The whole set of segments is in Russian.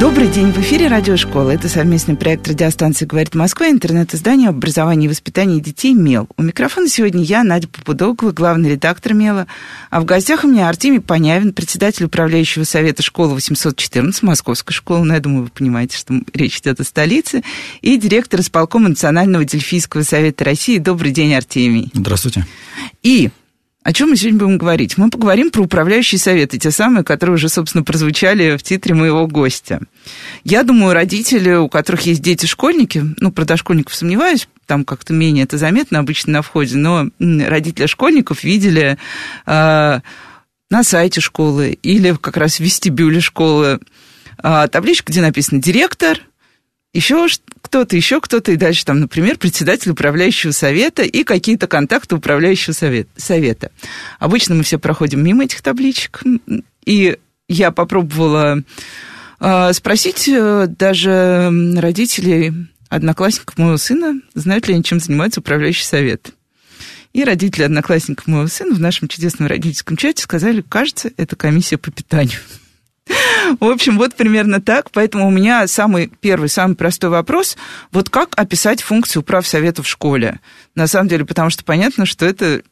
Добрый день, в эфире Радиошкола. Это совместный проект радиостанции «Говорит Москва», интернет-издание об образовании и воспитании детей «МЕЛ». У микрофона сегодня я, Надя Попудогова, главный редактор «МЕЛа». А в гостях у меня Артемий Понявин, председатель управляющего совета школы 814, Московской школы. Ну, я думаю, вы понимаете, что речь идет о столице. И директор исполкома Национального Дельфийского совета России. Добрый день, Артемий. Здравствуйте. И о чем мы сегодня будем говорить? Мы поговорим про управляющие советы, те самые, которые уже, собственно, прозвучали в титре моего гостя. Я думаю, родители, у которых есть дети-школьники, ну, про дошкольников сомневаюсь, там как-то менее это заметно обычно на входе, но родители школьников видели э, на сайте школы или как раз в вестибюле школы э, табличку, где написано «директор», еще кто-то, еще кто-то, и дальше там, например, председатель управляющего совета и какие-то контакты управляющего совет, совета. Обычно мы все проходим мимо этих табличек, и я попробовала э, спросить э, даже родителей одноклассников моего сына, знают ли они, чем занимается управляющий совет. И родители одноклассников моего сына в нашем чудесном родительском чате сказали, кажется, это комиссия по питанию. В общем, вот примерно так. Поэтому у меня самый первый, самый простой вопрос. Вот как описать функцию прав совета в школе? На самом деле, потому что понятно, что это,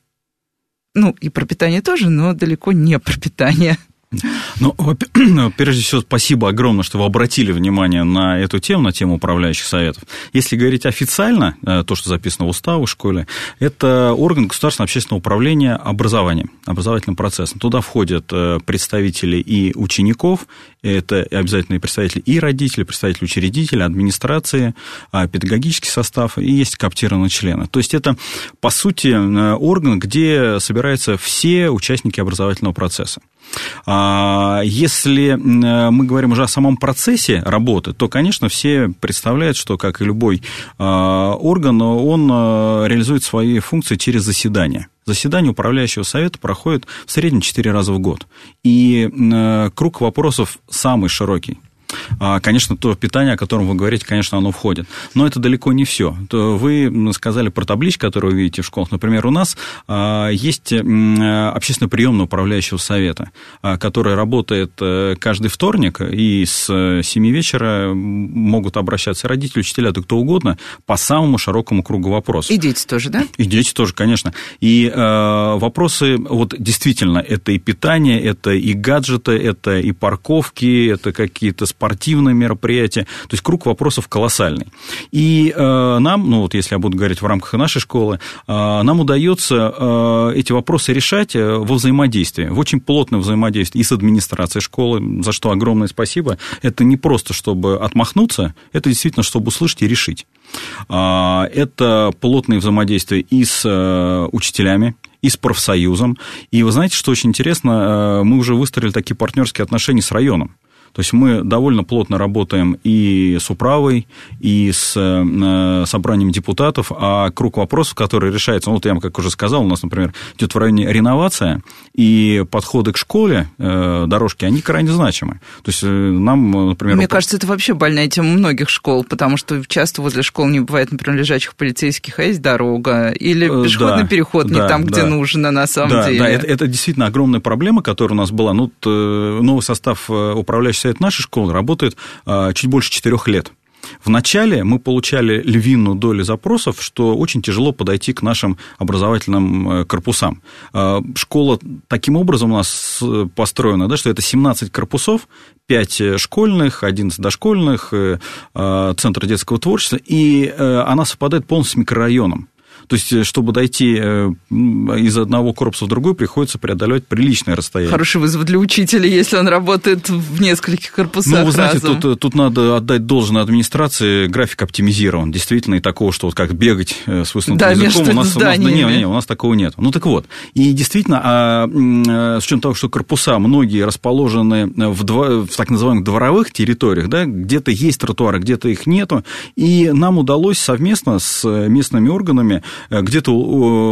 ну, и про питание тоже, но далеко не про питание. Ну, прежде всего, спасибо огромное, что вы обратили внимание на эту тему, на тему управляющих советов. Если говорить официально, э, то, что записано в уставе в школе, это орган государственного общественного управления образованием, образовательным процессом. Туда входят э, представители и учеников, это обязательно и представители и родителей, представители учредителей, администрации, а, педагогический состав, и есть коптированные члены. То есть это, по сути, э, орган, где собираются все участники образовательного процесса. А, если мы говорим уже о самом процессе работы, то, конечно, все представляют, что, как и любой а, орган, он а, реализует свои функции через заседание. Заседание управляющего совета проходит в среднем 4 раза в год. И круг вопросов самый широкий. А, конечно, то питание, о котором вы говорите, конечно, оно входит. Но это далеко не все. Вы сказали про таблички, которые вы видите в школах. Например, у нас а, есть общественно приемное управляющего совета, а, который работает э, каждый вторник, и с 7 вечера могут обращаться родители, учителя, да кто угодно, по самому широкому кругу вопросов. И дети тоже, да? И дети тоже, конечно. И вопросы, вот действительно, это и питание, это и гаджеты, это и парковки, это какие-то спортивные мероприятия. То есть круг вопросов колоссальный. И э, нам, ну вот если я буду говорить в рамках нашей школы, э, нам удается э, эти вопросы решать э, во взаимодействии, в очень плотном взаимодействии и с администрацией школы, за что огромное спасибо. Это не просто, чтобы отмахнуться, это действительно, чтобы услышать и решить. Э, это плотное взаимодействие и с э, учителями, и с профсоюзом. И вы знаете, что очень интересно, мы уже выстроили такие партнерские отношения с районом. То есть мы довольно плотно работаем и с управой, и с э, собранием депутатов, а круг вопросов, которые решаются, ну, вот я вам, как уже сказал, у нас, например, идет в районе реновация, и подходы к школе, э, дорожки, они крайне значимы. То есть э, нам, например... Мне кажется, это вообще больная тема многих школ, потому что часто возле школ не бывает, например, лежачих полицейских, а есть дорога, или пешеходный да, переход не да, там, где да. нужно на самом деле. Да, это, это действительно огромная проблема, которая у нас была. Ну, новый состав управляющего совет нашей школы работает а, чуть больше четырех лет. Вначале мы получали львиную долю запросов, что очень тяжело подойти к нашим образовательным э, корпусам. А, школа таким образом у нас э, построена, да, что это 17 корпусов, 5 школьных, 11 дошкольных, э, а, Центр детского творчества, и она совпадает полностью с микрорайоном. То есть, э, чтобы дойти э, из одного корпуса в другой, приходится преодолевать приличное расстояние. Хороший вызов для учителя, если он работает в нескольких корпусах Ну, вы знаете, тут, э, тут надо отдать должное администрации, график оптимизирован. Действительно, и такого, что вот как бегать с высунутым да, языком, у нас, у нас, не, не, у нас такого нет. Ну, так вот. И действительно, а, с учетом того, что корпуса многие расположены в, два, в так называемых дворовых территориях, да, где-то есть тротуары, где-то их нету, и нам удалось совместно с местными органами где-то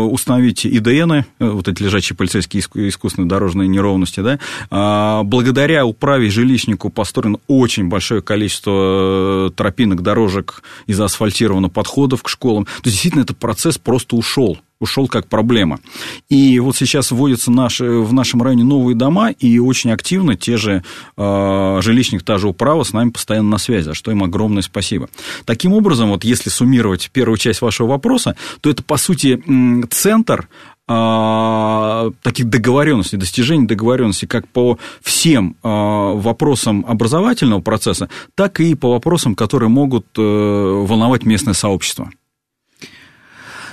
установить ИДН, вот эти лежачие полицейские искусственные дорожные неровности, да, а, благодаря управе жилищнику построено очень большое количество тропинок, дорожек и заасфальтировано подходов к школам. То есть, действительно, этот процесс просто ушел ушел как проблема. И вот сейчас вводятся наши, в нашем районе новые дома, и очень активно те же э, жилищник, та же управа с нами постоянно на связи, за что им огромное спасибо. Таким образом, вот если суммировать первую часть вашего вопроса, то это, по сути, центр а, таких договоренностей, достижений договоренностей как по всем а, вопросам образовательного процесса, так и по вопросам, которые могут э, волновать местное сообщество.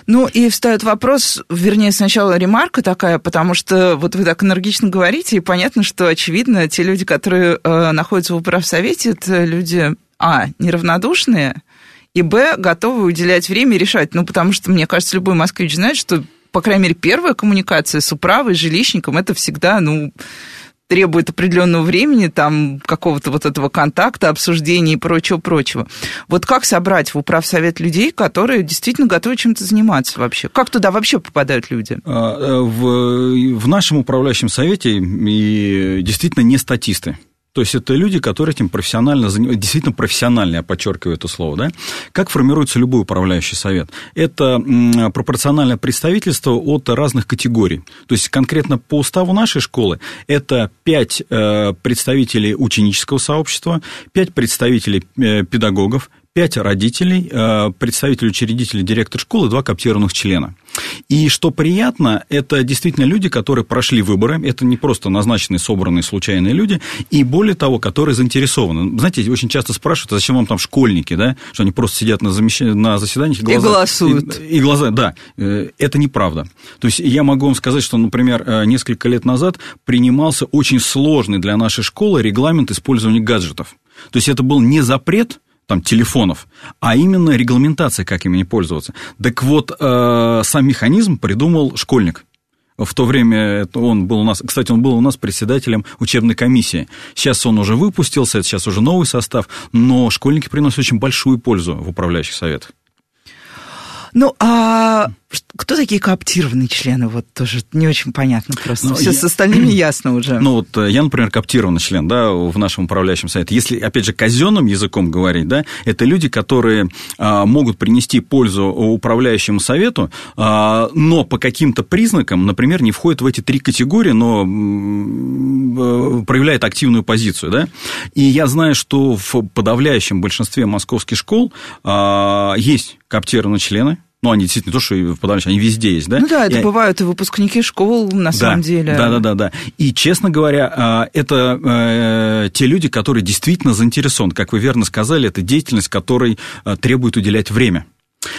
Ну, и встает вопрос, вернее, сначала ремарка такая, потому что вот вы так энергично говорите, и понятно, что, очевидно, те люди, которые э, находятся в управсовете, это люди, а, неравнодушные, и, б, готовы уделять время и решать. Ну, потому что, мне кажется, любой москвич знает, что, по крайней мере, первая коммуникация с управой, жилищником, это всегда, ну, требует определенного времени, там, какого-то вот этого контакта, обсуждения и прочего-прочего. Вот как собрать в управсовет людей, которые действительно готовы чем-то заниматься вообще? Как туда вообще попадают люди? А, э, в, в нашем управляющем совете и действительно не статисты. То есть это люди, которые этим профессионально занимаются, действительно профессионально, я подчеркиваю это слово, да? Как формируется любой управляющий совет? Это пропорциональное представительство от разных категорий. То есть конкретно по уставу нашей школы это 5 э, представителей ученического сообщества, 5 представителей э, педагогов, пять родителей, э, представитель учредителя, директор школы, два коптированных члена. И что приятно, это действительно люди, которые прошли выборы, это не просто назначенные, собранные случайные люди, и более того, которые заинтересованы. Знаете, очень часто спрашивают, а зачем вам там школьники, да, что они просто сидят на, замещ... на заседаниях и, глаза... и голосуют. И, и глаза, да, э, это неправда. То есть я могу вам сказать, что, например, э, несколько лет назад принимался очень сложный для нашей школы регламент использования гаджетов. То есть это был не запрет, там, телефонов, а именно регламентация, как ими пользоваться. Так вот, э, сам механизм придумал школьник. В то время он был у нас, кстати, он был у нас председателем учебной комиссии. Сейчас он уже выпустился, это сейчас уже новый состав, но школьники приносят очень большую пользу в управляющих советах. Ну, а кто такие кооптированные члены? Вот тоже не очень понятно просто. Ну, Все я... с остальными ясно уже. Ну, вот э, я, например, кооптированный член, да, в нашем управляющем совете. Если, опять же, казенным языком говорить, да, это люди, которые а, могут принести пользу управляющему совету, а, но по каким-то признакам, например, не входят в эти три категории, но э, проявляет активную позицию, да. И я знаю, что в подавляющем большинстве московских школ а, есть кооптированные члены, ну, они действительно то, что в подавляющем, они везде есть, да? Ну да, это и... бывают и выпускники школ, на да, самом деле. Да, да, да, да. И, честно говоря, а, это э, те люди, которые действительно заинтересованы. Как вы верно сказали, это деятельность, которой э, требует уделять время.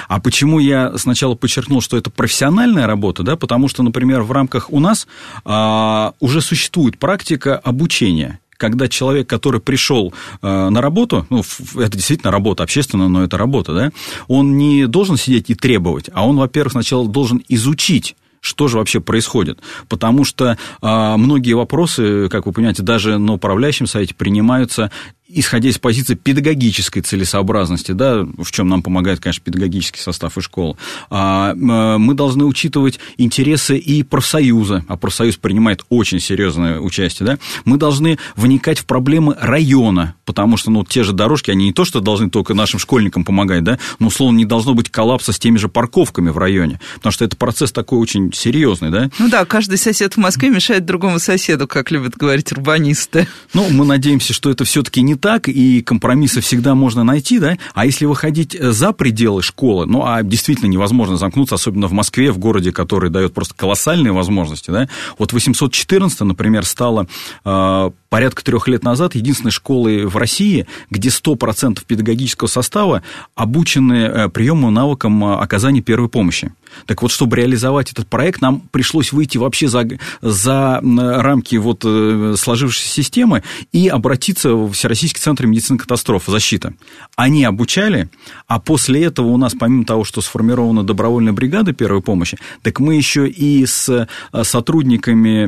А почему я сначала подчеркнул, что это профессиональная работа, да, потому что, например, в рамках у нас а, уже существует практика обучения когда человек, который пришел э, на работу, ну, это действительно работа общественная, но это работа, да, он не должен сидеть и требовать, а он, во-первых, сначала должен изучить что же вообще происходит. Потому что а, многие вопросы, как вы понимаете, даже на управляющем совете принимаются исходя из позиции педагогической целесообразности, да, в чем нам помогает, конечно, педагогический состав и школ, а, мы должны учитывать интересы и профсоюза, а профсоюз принимает очень серьезное участие, да, мы должны вникать в проблемы района, потому что, ну, те же дорожки, они не то, что должны только нашим школьникам помогать, да, но, условно, не должно быть коллапса с теми же парковками в районе, потому что это процесс такой очень серьезный, да. Ну да, каждый сосед в Москве мешает другому соседу, как любят говорить урбанисты. Ну, мы надеемся, что это все-таки не так, и компромиссы всегда можно найти, да, а если выходить э, за пределы школы, ну, а действительно невозможно замкнуться, особенно в Москве, в городе, который дает просто колоссальные возможности, да, вот 814, например, стало э, порядка трех лет назад единственной школой в России, где 100% педагогического состава обучены э, приему навыкам э, оказания первой помощи. Так вот, чтобы реализовать этот проект, нам пришлось выйти вообще за, за рамки вот э, сложившейся системы и обратиться в Всероссийский центр медицины катастроф «Защита». Они обучали, а после этого у нас, помимо того, что сформирована добровольная бригада первой помощи, так мы еще и с сотрудниками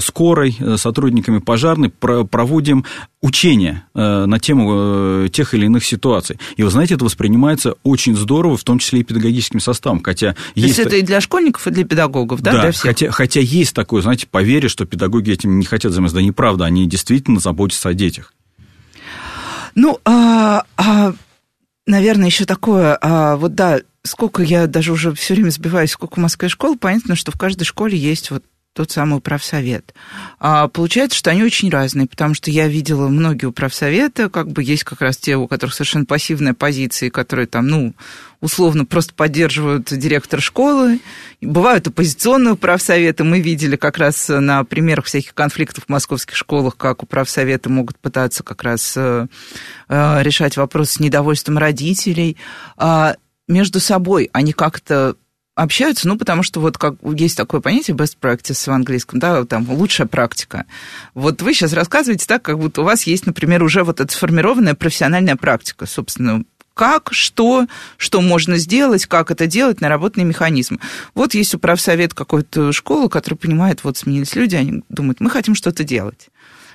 скорой, сотрудниками пожарной проводим учения на тему тех или иных ситуаций. И вы знаете, это воспринимается очень здорово, в том числе и педагогическим составом. Хотя То есть, есть это и для школьников, и для педагогов, да? Да, для всех? Хотя, хотя есть такое, знаете, поверье, что педагоги этим не хотят заниматься. Да неправда, они действительно заботятся о детях. Ну, а, а, наверное, еще такое, а, вот да, сколько я даже уже все время сбиваюсь, сколько в Москве школ, понятно, что в каждой школе есть вот тот самый управсовет. А получается, что они очень разные, потому что я видела многие управсоветы, как бы есть как раз те, у которых совершенно пассивная позиция, которые там, ну, условно просто поддерживают директор школы. Бывают оппозиционные управсоветы. Мы видели как раз на примерах всяких конфликтов в московских школах, как управсоветы могут пытаться как раз э, э, решать вопрос с недовольством родителей. А между собой они как-то общаются, ну, потому что вот как есть такое понятие best practice в английском, да, там лучшая практика. Вот вы сейчас рассказываете так, как будто у вас есть, например, уже вот эта сформированная профессиональная практика, собственно, как, что, что можно сделать, как это делать, наработанный механизм. Вот есть управсовет какой-то школы, который понимает, вот сменились люди, они думают, мы хотим что-то делать.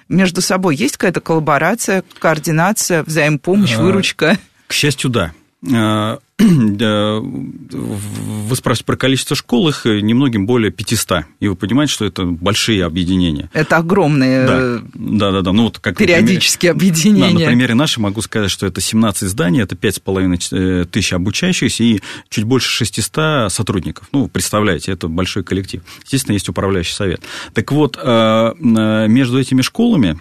Между собой есть какая-то коллаборация, координация, взаимопомощь, а, выручка? К счастью, да. Вы спрашиваете про количество школ, их немногим более 500. И вы понимаете, что это большие объединения. Это огромные да, да, да, да. Ну, вот как периодические примере, объединения. Да, на примере нашей могу сказать, что это 17 зданий, это 5,5 э, тысяч обучающихся и чуть больше 600 сотрудников. Ну, представляете, это большой коллектив. Естественно, есть управляющий совет. Так вот, э, э, между этими школами,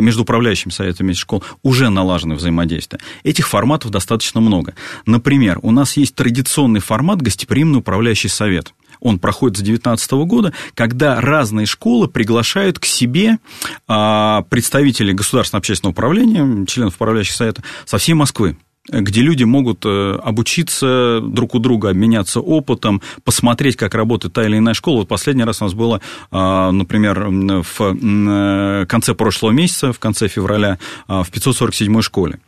между управляющими советами этих школ уже налажено взаимодействие. Этих форматов достаточно много. Например, у нас есть традиционный формат гостеприимный управляющий совет он проходит с 2019 года, когда разные школы приглашают к себе а, представителей государственного общественного управления, членов управляющего совета со всей Москвы где люди могут э, обучиться друг у друга, обменяться опытом, посмотреть, как работает та или иная школа. Вот последний раз у нас было, а, например, в э, конце прошлого месяца, в конце февраля, а, в 547 школе.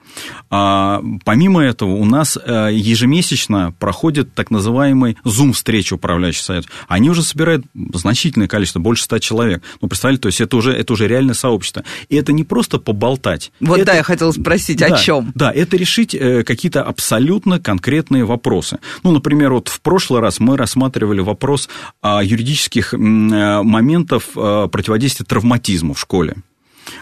А, помимо этого, у нас э, ежемесячно проходит так называемый Zoom-встреча управляющих советов. Они уже собирают значительное количество, больше ста человек. Ну, представляете, то есть это уже, это уже реальное сообщество. И это не просто поболтать. Вот это, да, я хотела спросить, да, о чем? Да, это решить э, какие-то абсолютно конкретные вопросы. Ну, например, вот в прошлый раз мы рассматривали вопрос юридических э, моментов противодействия травматизму в школе.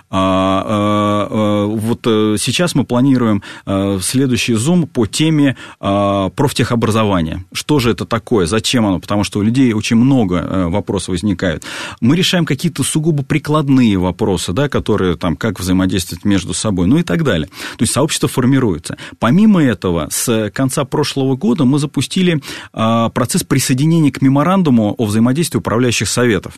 А, а, а, вот э, сейчас мы планируем э, следующий зум по теме профтехобразования. Что же это такое, зачем оно? Потому что у людей очень много э, вопросов возникает. Мы решаем какие-то сугубо прикладные вопросы, да, которые там, как взаимодействовать между собой, ну и так далее. То есть сообщество формируется. Помимо этого, с конца прошлого года мы запустили процесс присоединения к меморандуму о взаимодействии управляющих советов.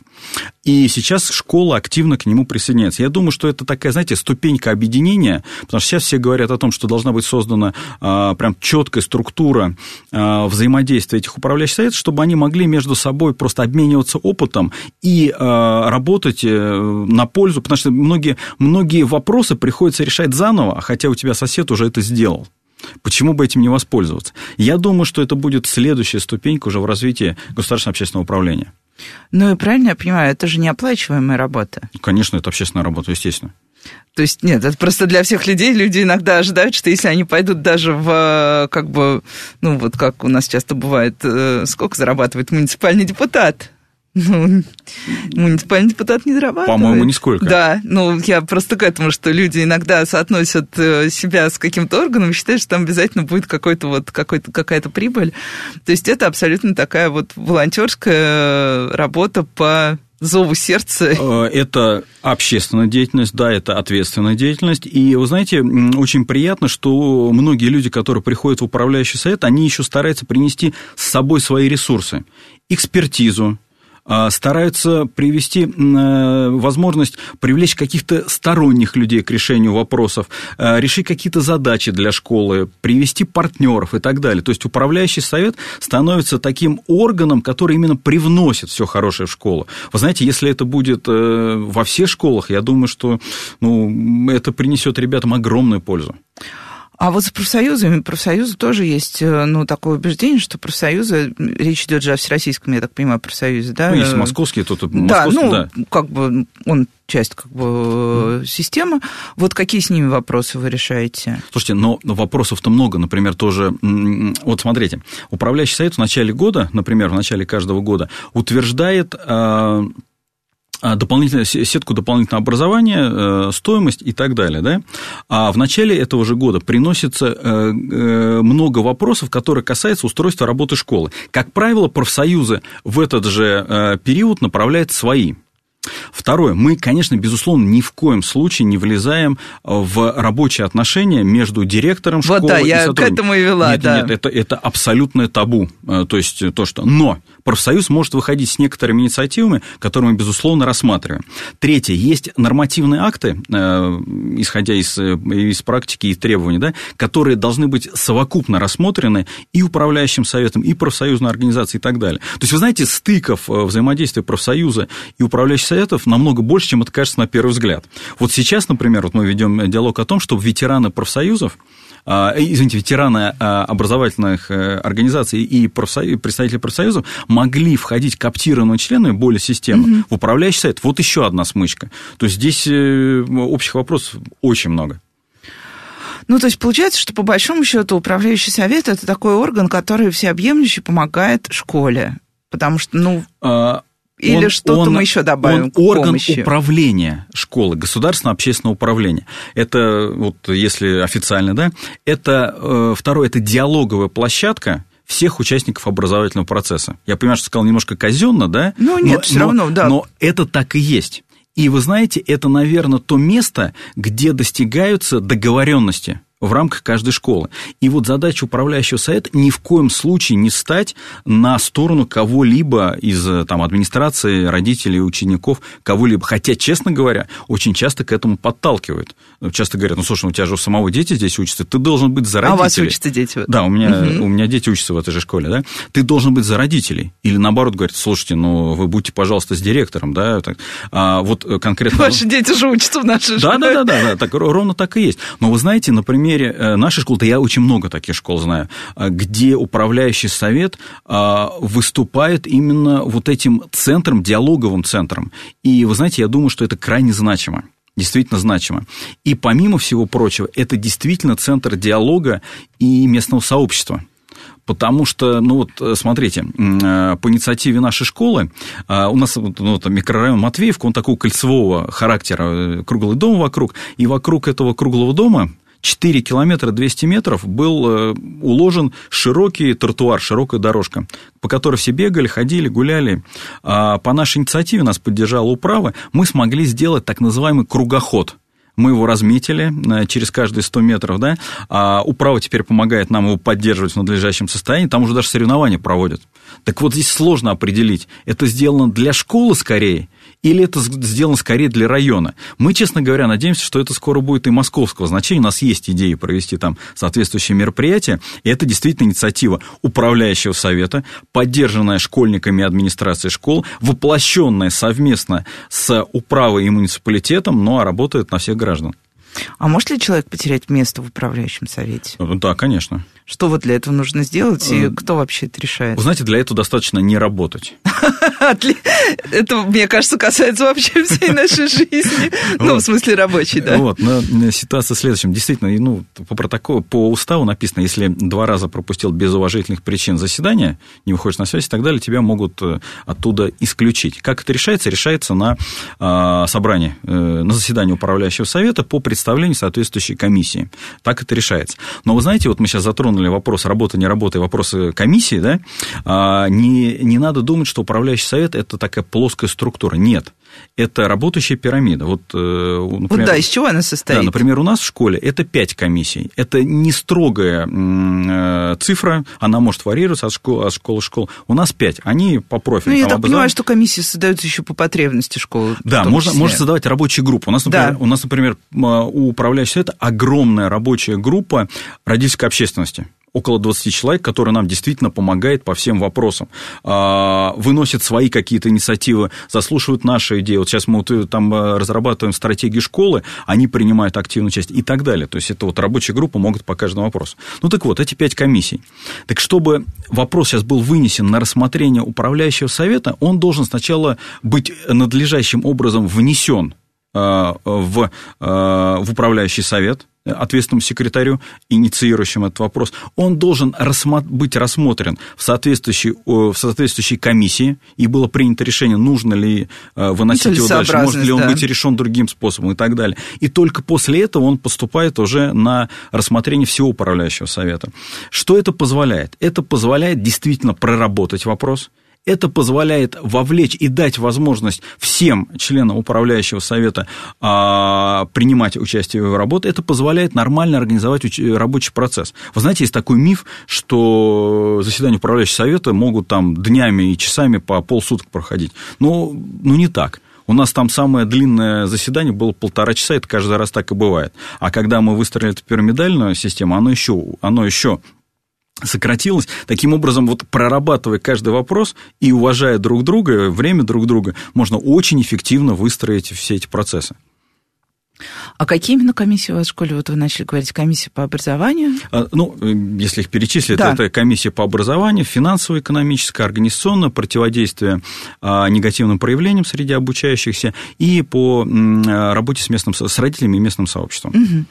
И сейчас школа активно к нему присоединяется. Я думаю, что это такая, знаете, ступенька объединения, потому что сейчас все говорят о том, что должна быть создана а, прям четкая структура а, взаимодействия этих управляющих советов, чтобы они могли между собой просто обмениваться опытом и а, работать э, на пользу, потому что многие, многие вопросы приходится решать заново, хотя у тебя сосед уже это сделал. Почему бы этим не воспользоваться? Я думаю, что это будет следующая ступенька уже в развитии государственного общественного управления. Ну и правильно я понимаю, это же неоплачиваемая работа. Конечно, это общественная работа, естественно. То есть, нет, это просто для всех людей. Люди иногда ожидают, что если они пойдут даже в, как бы, ну, вот как у нас часто бывает, э, сколько зарабатывает муниципальный депутат? Ну, муниципальный депутат не зарабатывает. По-моему, нисколько. Да, ну, я просто к этому, что люди иногда соотносят э, себя с каким-то органом и считают, что там обязательно будет какой-то вот, какой-то, какая-то прибыль. То есть это абсолютно такая вот волонтерская работа по зову сердца. Э, это общественная деятельность, да, это ответственная деятельность. И вы знаете, очень приятно, что многие люди, которые приходят в управляющий совет, они еще стараются принести с собой свои ресурсы, экспертизу, стараются привести э, возможность привлечь каких-то сторонних людей к решению вопросов, э, решить какие-то задачи для школы, привести партнеров и так далее. То есть управляющий совет становится таким органом, который именно привносит все хорошее в школу. Вы знаете, если это будет э, во всех школах, я думаю, что ну, это принесет ребятам огромную пользу. А вот с профсоюзами, профсоюзы тоже есть, э, ну, такое убеждение, что профсоюзы, речь идет же о всероссийском, я так понимаю, профсоюзе, да? Ну, есть московские, тут Да, ну, да. как бы он часть как бы системы. Вот какие с ними вопросы вы решаете? Слушайте, но вопросов-то много. Например, тоже, вот смотрите, управляющий совет в начале года, например, в начале каждого года утверждает а, дополнительную сетку дополнительного образования, э, стоимость и так далее. Да? А в начале этого же года приносится э, э, много вопросов, которые касаются устройства работы школы. Как правило, профсоюзы в этот же период направляют свои Второе. Мы, конечно, безусловно, ни в коем случае не влезаем в рабочие отношения между директором школы вот, да, и я к этому и вела, нет, да. Нет, это, это абсолютное табу. Э, то есть то, что... Но профсоюз может выходить с некоторыми инициативами, которые мы, безусловно, рассматриваем. Третье. Есть нормативные акты, э, исходя из, э, из практики и требований, да, которые должны быть совокупно рассмотрены и управляющим советом, и профсоюзной организацией и так далее. То есть, вы знаете, стыков взаимодействия профсоюза и управляющего советов намного больше, чем это кажется на первый взгляд. Вот сейчас, например, вот мы ведем диалог о том, чтобы ветераны профсоюзов, а, э, извините, ветераны а, образовательных э, организаций и профсоюз, представители профсоюзов могли входить коптированными членами более системно угу. в управляющий совет. Вот еще одна смычка. То есть здесь э, общих вопросов очень много. Ну, то есть получается, что по большому счету управляющий совет это такой орган, который всеобъемлюще помогает школе. Потому что, ну... А, или что-то мы еще добавим он орган помощи. управления школы, государственного общественного управления. Это, вот если официально, да, это, э, второе, это диалоговая площадка, всех участников образовательного процесса. Я понимаю, что сказал немножко казенно, да? Ну, нет, но, все равно, да. Но это так и есть. И вы знаете, это, наверное, то место, где достигаются договоренности в рамках каждой школы. И вот задача управляющего совета ни в коем случае не стать на сторону кого-либо из там, администрации, родителей, учеников, кого-либо. Хотя, честно говоря, очень часто к этому подталкивают. Часто говорят, ну, слушай, у тебя же у самого дети здесь учатся, ты должен быть за родителей. А у вас учатся дети? Да, у меня, угу. у меня дети учатся в этой же школе, да. Ты должен быть за родителей. Или наоборот говорят, слушайте, ну, вы будьте, пожалуйста, с директором, да. А вот конкретно... Ваши дети же учатся в нашей школе. Да, да, да, да, да так, ровно так и есть. Но вы знаете, например, примере э, нашей школы, да я очень много таких школ знаю, э, где управляющий совет э, выступает именно вот этим центром, диалоговым центром. И вы знаете, я думаю, что это крайне значимо действительно значимо. И помимо всего прочего, это действительно центр диалога и местного сообщества. Потому что, ну вот, смотрите, по инициативе нашей школы, у нас ну, там микрорайон Матвеевка, он такого кольцевого характера, круглый дом вокруг, и вокруг этого круглого дома 4 километра 200 метров был э, уложен широкий тротуар, широкая дорожка, по которой все бегали, ходили, гуляли. А по нашей инициативе нас поддержала управа, мы смогли сделать так называемый кругоход – мы его разметили э, через каждые 100 метров, да, а управа теперь помогает нам его поддерживать в надлежащем состоянии, там уже даже соревнования проводят. Так вот здесь сложно определить, это сделано для школы скорее или это сделано скорее для района. Мы, честно говоря, надеемся, что это скоро будет и московского значения. У нас есть идеи провести там соответствующие мероприятия, и это действительно инициатива управляющего совета, поддержанная школьниками администрации школ, воплощенная совместно с управой и муниципалитетом, но работает на всех граждан. А может ли человек потерять место в управляющем совете? Да, конечно. Что вот для этого нужно сделать, и э, кто вообще это решает? Вы знаете, для этого достаточно не работать. Это, мне кажется, касается вообще всей нашей жизни. Ну, в смысле рабочей, да. Вот, но ситуация в следующем. Действительно, ну, по протоколу, по уставу написано, если два раза пропустил без уважительных причин заседания, не выходишь на связь и так далее, тебя могут э, оттуда исключить. Как это решается? Решается на а, собрании, э, на заседании управляющего совета по представлению соответствующей комиссии. Так это решается. Но вы знаете, вот мы сейчас затронули вопрос работы, не работы, вопросы комиссии, да, а, не, не надо думать, что управляющий совет – это такая плоская структура. Нет это работающая пирамида. Вот, э, например, вот да, из чего она состоит? Да, например, у нас в школе это 5 комиссий. Это не строгая э, цифра, она может варьироваться от школы от школы школ. У нас 5, они по профилю. Ну, я так понимаю, что комиссии создаются еще по потребности школы. Да, можно, можно создавать рабочие группы. У нас, например, да. у, нас, например у управляющего совета огромная рабочая группа родительской общественности около 20 человек, которые нам действительно помогают по всем вопросам, а, выносят свои какие-то инициативы, заслушивают наши идеи. Вот сейчас мы вот э, там э, разрабатываем стратегии школы, они принимают активную часть и так далее. То есть это вот рабочая группа могут по каждому вопросу. Ну так вот, эти пять комиссий. Так чтобы вопрос сейчас был вынесен на рассмотрение управляющего совета, он должен сначала быть надлежащим образом внесен в, э, в управляющий совет, ответственному секретарю, инициирующему этот вопрос, он должен быть рассмотрен в соответствующей, в соответствующей комиссии, и было принято решение, нужно ли э, выносить его дальше, может ли он да. быть решен другим способом и так далее. И только после этого он поступает уже на рассмотрение всего управляющего совета. Что это позволяет? Это позволяет действительно проработать вопрос, это позволяет вовлечь и дать возможность всем членам управляющего совета а, принимать участие в его работе. Это позволяет нормально организовать рабочий процесс. Вы знаете, есть такой миф, что заседания управляющего совета могут там днями и часами по полсуток проходить. Но ну, не так. У нас там самое длинное заседание было полтора часа, это каждый раз так и бывает. А когда мы выстроили эту пирамидальную систему, оно еще, оно еще сократилось. Таким образом, вот прорабатывая каждый вопрос и уважая друг друга, время друг друга, можно очень эффективно выстроить все эти процессы. А какие именно комиссии у вас в школе? Вот вы начали говорить, комиссия по образованию. А, ну, если их перечислить, да. это комиссия по образованию, финансово-экономическое, организационное, противодействие а, негативным проявлениям среди обучающихся и по работе с, местным, с родителями и местным сообществом. Угу.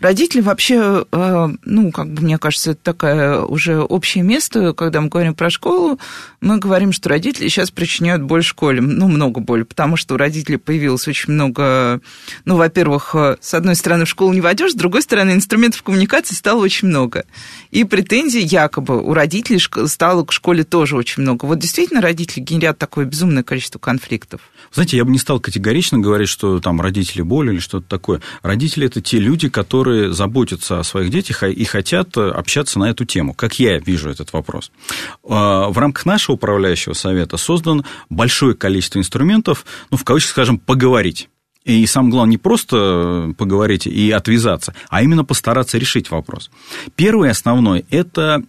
Родители вообще, а, ну, как бы мне кажется, это такое уже общее место, когда мы говорим про школу, мы говорим, что родители сейчас причиняют боль школе, ну, много боли, потому что у родителей появилось очень много, ну, во-первых, с одной стороны, в школу не войдешь, с другой стороны, инструментов коммуникации стало очень много. И претензий якобы у родителей стало к школе тоже очень много. Вот действительно родители генерят такое безумное количество конфликтов? Знаете, я бы не стал категорично говорить, что там родители боли или что-то такое. Родители – это те люди, которые заботятся о своих детях и хотят общаться на эту тему, как я вижу этот вопрос. А, в рамках нашего управляющего совета создан большое количество инструментов, ну, в кавычках, скажем, поговорить. И самое главное, не просто поговорить и отвязаться, а именно постараться решить вопрос. Первый основной – это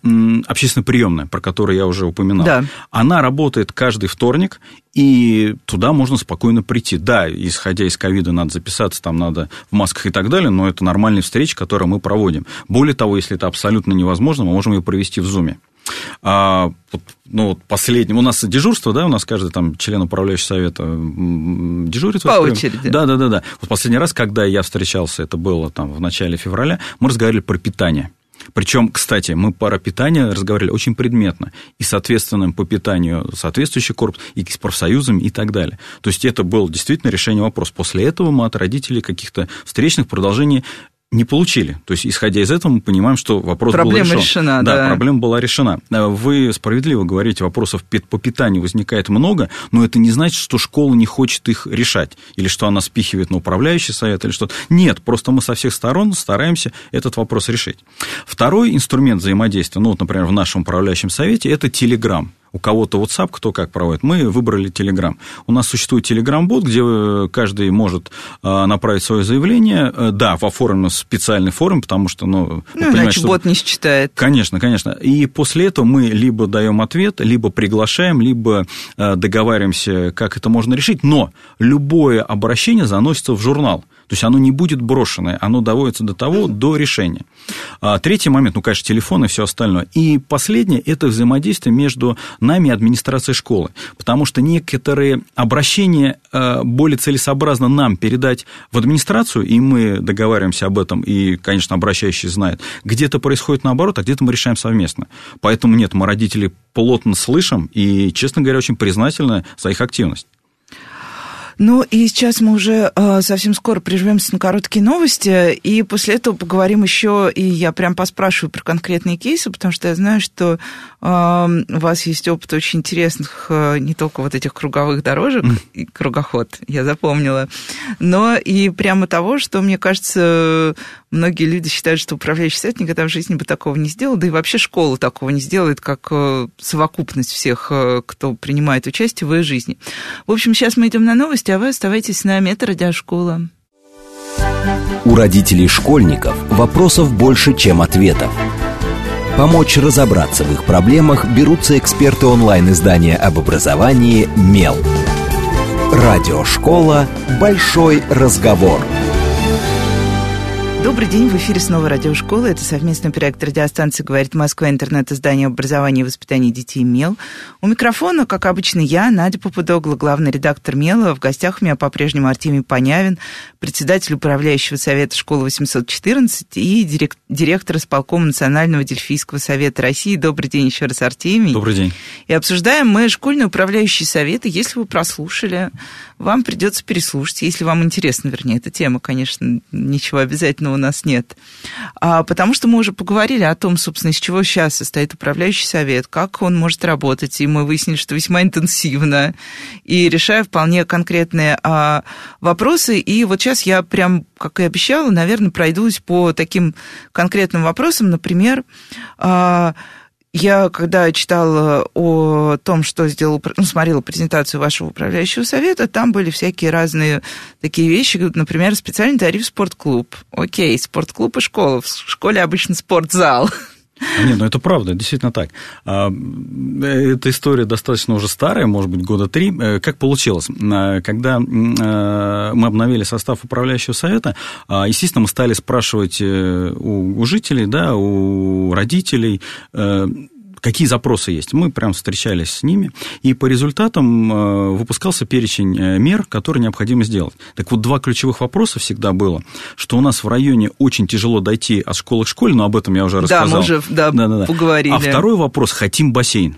общественная приемная, про которую я уже упоминал. Да. Она работает каждый вторник, и туда можно спокойно прийти. Да, исходя из ковида, надо записаться, там надо в масках и так далее, но это нормальные встречи, которые мы проводим. Более того, если это абсолютно невозможно, мы можем ее провести в Зуме. А, ну, вот последним, у нас дежурство, да, у нас каждый там член управляющего совета дежурит. По очереди. Да, да, да, да. Вот последний раз, когда я встречался, это было там в начале февраля, мы разговаривали про питание. Причем, кстати, мы про питание разговаривали очень предметно. И с ответственным по питанию соответствующий корпус, и с профсоюзами и так далее. То есть это было действительно решение вопроса. После этого мы от родителей каких-то встречных продолжений не получили. То есть, исходя из этого, мы понимаем, что вопрос проблема был решен. решена. Да, да, проблема была решена. Э, вы справедливо говорите, вопросов по питанию возникает много, но это не значит, что школа не хочет их решать, или что она спихивает на управляющий совет, или что-то. Нет, просто мы со всех сторон стараемся этот вопрос решить. Второй инструмент взаимодействия, ну, вот, например, в нашем управляющем совете, это Telegram у кого-то WhatsApp, кто как проводит. Мы выбрали Telegram. У нас существует Telegram-бот, где э, каждый может э, направить свое заявление. Э, да, в оформлен специальный форум, потому что, ну... Ну, иначе что... бот не считает. Конечно, конечно. И после этого мы либо даем ответ, либо приглашаем, либо договариваемся, как это можно решить. Но любое обращение заносится в журнал. То есть оно не будет брошенное, оно доводится до того, до решения. А третий момент, ну, конечно, телефон и все остальное. И последнее – это взаимодействие между нами и администрацией школы. Потому что некоторые обращения э, более целесообразно нам передать в администрацию, и мы договариваемся об этом, и, конечно, обращающий знает. Где-то происходит наоборот, а где-то мы решаем совместно. Поэтому нет, мы родителей плотно слышим и, честно говоря, очень признательны за их активность. Ну и сейчас мы уже э, совсем скоро прервемся на короткие новости, и после этого поговорим еще, и я прям поспрашиваю про конкретные кейсы, потому что я знаю, что э, у вас есть опыт очень интересных, э, не только вот этих круговых дорожек, и кругоход, я запомнила, но и прямо того, что, мне кажется, многие люди считают, что управляющий совет никогда в жизни бы такого не сделал, да и вообще школа такого не сделает, как э, совокупность всех, э, кто принимает участие в ее жизни. В общем, сейчас мы идем на новости, а вы оставайтесь с нами. Это радиошкола. У родителей школьников вопросов больше, чем ответов. Помочь разобраться в их проблемах берутся эксперты онлайн-издания об образовании «Мел». Радиошкола «Большой разговор». Добрый день, в эфире снова радиошкола. Это совместный проект радиостанции «Говорит Москва», интернет-издание образования и воспитания детей «Мел». У микрофона, как обычно, я, Надя Попудогла, главный редактор «Мела». В гостях у меня по-прежнему Артемий Понявин, председатель управляющего совета школы 814 и директ, директор исполкома Национального дельфийского совета России. Добрый день еще раз, Артемий. Добрый день. И обсуждаем мы школьные управляющие советы. Если вы прослушали, вам придется переслушать, если вам интересна, вернее, эта тема, конечно, ничего обязательного у нас нет. А, потому что мы уже поговорили о том, собственно, из чего сейчас состоит управляющий совет, как он может работать, и мы выяснили, что весьма интенсивно, и решая вполне конкретные а, вопросы. И вот сейчас я прям, как и обещала, наверное, пройдусь по таким конкретным вопросам. Например, а, я, когда читала о том, что сделал, ну, смотрела презентацию вашего управляющего совета, там были всякие разные такие вещи, например, специальный тариф спортклуб. Окей, спортклуб и школа. В школе обычно спортзал. Нет, ну это правда, действительно так. А, эта история достаточно уже старая, может быть, года три. Э, как получилось? А, когда э, мы обновили состав управляющего совета, а, естественно, мы стали спрашивать э, у жителей, да, у родителей, какие запросы есть. Мы прям встречались с ними, и по результатам э, выпускался перечень э, мер, которые необходимо сделать. Так вот, два ключевых вопроса всегда было, что у нас в районе очень тяжело дойти от школы к школе, но об этом я уже рассказал. Да, мы уже да, да, да, поговорили. А второй вопрос, хотим бассейн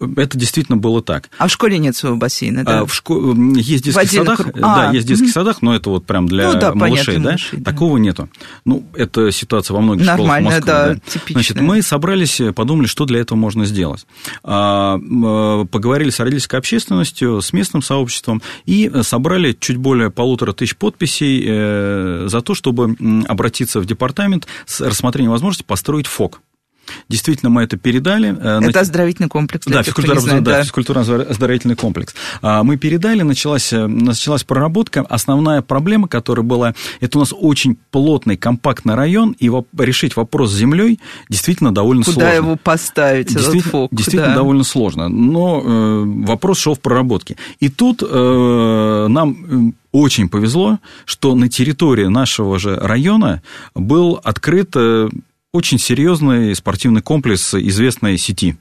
это действительно было так. А в школе нет своего бассейна, да? А, в школе есть в детских садах, а, да, есть в детских садах, но это вот прям для ну, да, малышей, понятно, да? Малышей, да? Такого нету. Ну, это ситуация во многих Нормально, школах Москвы. да, да. типичная. Значит, мы собрались, подумали, что для этого можно сделать. А, поговорили с родительской общественностью, с местным сообществом и собрали чуть более полутора тысяч подписей э, за то, чтобы обратиться в департамент с рассмотрением возможности построить ФОК. Действительно, мы это передали. Э, это оздоровительный комплекс. Да, физкультурно, да, физкультурно-оздоровительный комплекс. А, мы передали, началась, э, началась проработка. Основная проблема, которая была, это у нас очень плотный, компактный район, и решить вопрос с землей действительно довольно Куда сложно. Куда его поставить, действительно, этот фок? Действительно да. довольно сложно. Но э, вопрос шел в проработке. И тут э, нам очень повезло, что на территории нашего же района был открыт очень серьезный спортивный комплекс известной сети.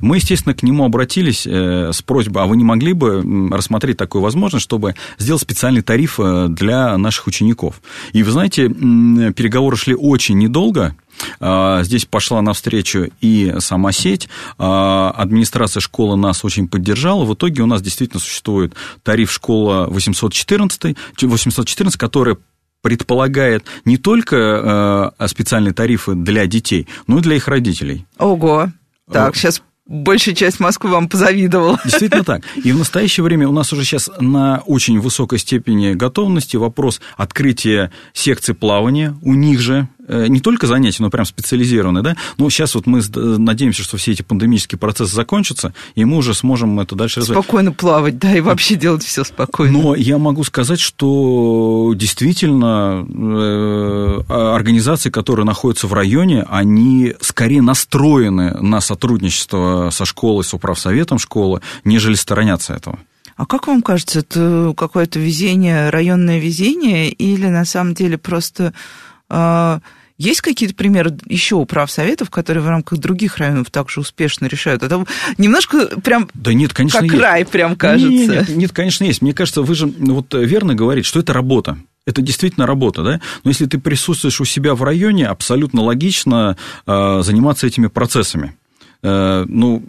Мы, естественно, к нему обратились э, с просьбой, а вы не могли бы рассмотреть такую возможность, чтобы сделать специальный тариф э, для наших учеников? И вы знаете, переговоры шли очень недолго, а, Здесь пошла навстречу и сама сеть, а, администрация школы нас очень поддержала. В итоге у нас действительно существует тариф школа 814, 814 который предполагает не только э, специальные тарифы для детей, но и для их родителей. Ого. Так, сейчас большая часть Москвы вам позавидовала. Действительно так. И в настоящее время у нас уже сейчас на очень высокой степени готовности вопрос открытия секции плавания у них же, Э, не только занятия, но прям специализированные, да, но сейчас вот мы надеемся, что все эти пандемические процессы закончатся, и мы уже сможем это дальше развивать. Спокойно плавать, да, и вообще делать все спокойно. Но я могу сказать, что действительно э, организации, которые находятся в районе, они скорее настроены на сотрудничество со школой, с управсоветом школы, нежели сторонятся этого. А как вам кажется, это какое-то везение, районное везение, или на самом деле просто а, есть какие-то примеры еще управ советов, которые в рамках других районов также успешно решают? Это немножко прям да нет, конечно, как есть. рай прям кажется. Нет, нет, нет, конечно, есть. Мне кажется, вы же ну, вот верно говорите, что это работа. Это действительно работа, да? Но если ты присутствуешь у себя в районе, абсолютно логично э, заниматься этими процессами. Э, ну,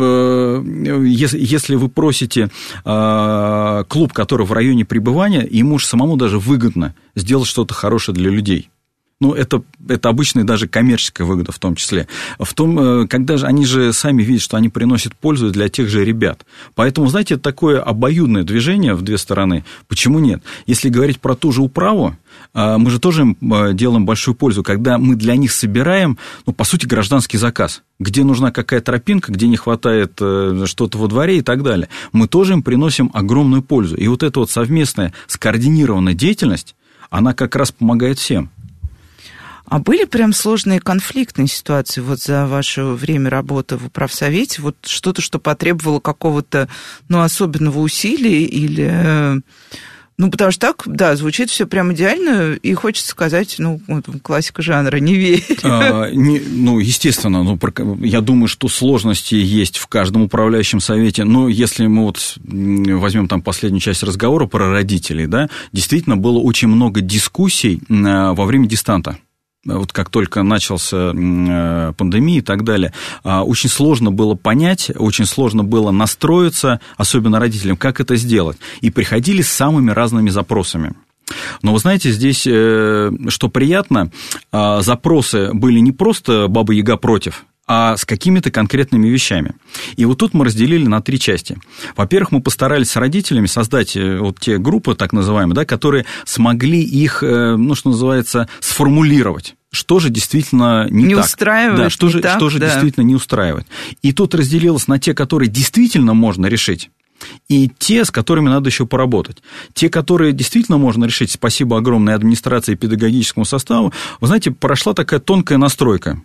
э, если вы просите э, клуб, который в районе пребывания, ему же самому даже выгодно сделать что-то хорошее для людей. Ну, это, это обычная даже коммерческая выгода в том числе. В том, э, когда же они же сами видят, что они приносят пользу для тех же ребят. Поэтому, знаете, такое обоюдное движение в две стороны. Почему нет? Если говорить про ту же управу, э, мы же тоже э, делаем большую пользу, когда мы для них собираем, ну, по сути, гражданский заказ, где нужна какая тропинка, где не хватает что-то во дворе и так далее. Мы тоже им приносим огромную пользу. И вот эта вот совместная скоординированная деятельность, она как раз помогает всем. А были прям сложные конфликтные ситуации вот за ваше время работы в управсовете? Вот что-то, что потребовало какого-то, ну, особенного усилия или... Э, ну, потому что так, да, звучит все прям идеально, и хочется сказать, ну, вот, классика жанра, не верь. А, не, ну, естественно, ну, я думаю, что сложности есть в каждом управляющем совете, но если мы вот возьмем там последнюю часть разговора про родителей, да, действительно было очень много дискуссий во время дистанта вот как только начался э, пандемия и так далее, а, очень сложно было понять, очень сложно было настроиться, особенно родителям, как это сделать. И приходили с самыми разными запросами. Но вы знаете, здесь, э, что приятно, а, запросы были не просто «Баба Яга против», а с какими-то конкретными вещами. И вот тут мы разделили на три части. Во-первых, мы постарались с родителями создать э, вот те группы, так называемые, да, которые смогли их, э, ну, что называется, сформулировать что же действительно не, не так. устраивает. Да, что же, так, что же да. действительно не устраивает. И тут разделилось на те, которые действительно можно решить, и те, с которыми надо еще поработать. Те, которые действительно можно решить, спасибо огромной администрации и педагогическому составу, вы знаете, прошла такая тонкая настройка.